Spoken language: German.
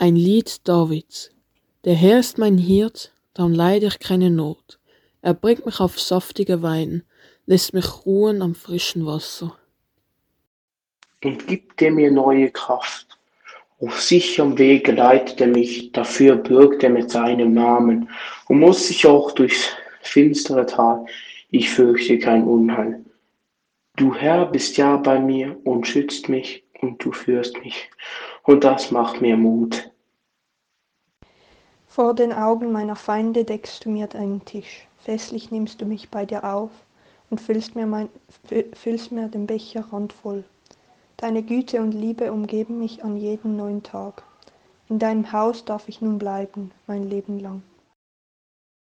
Ein Lied Davids. Der Herr ist mein Hirt, darum leid ich keine Not. Er bringt mich auf saftige Wein, lässt mich ruhen am frischen Wasser. Und gibt er mir neue Kraft. Auf sicherem Wege leitet er mich, dafür bürgt er mit seinem Namen. Und muss ich auch durchs finstere Tal, ich fürchte kein Unheil. Du Herr bist ja bei mir und schützt mich und du führst mich. Und das macht mir Mut. Vor den Augen meiner Feinde deckst du mir deinen Tisch. Festlich nimmst du mich bei dir auf und füllst mir, mein, füllst mir den Becher randvoll. Deine Güte und Liebe umgeben mich an jedem neuen Tag. In deinem Haus darf ich nun bleiben, mein Leben lang.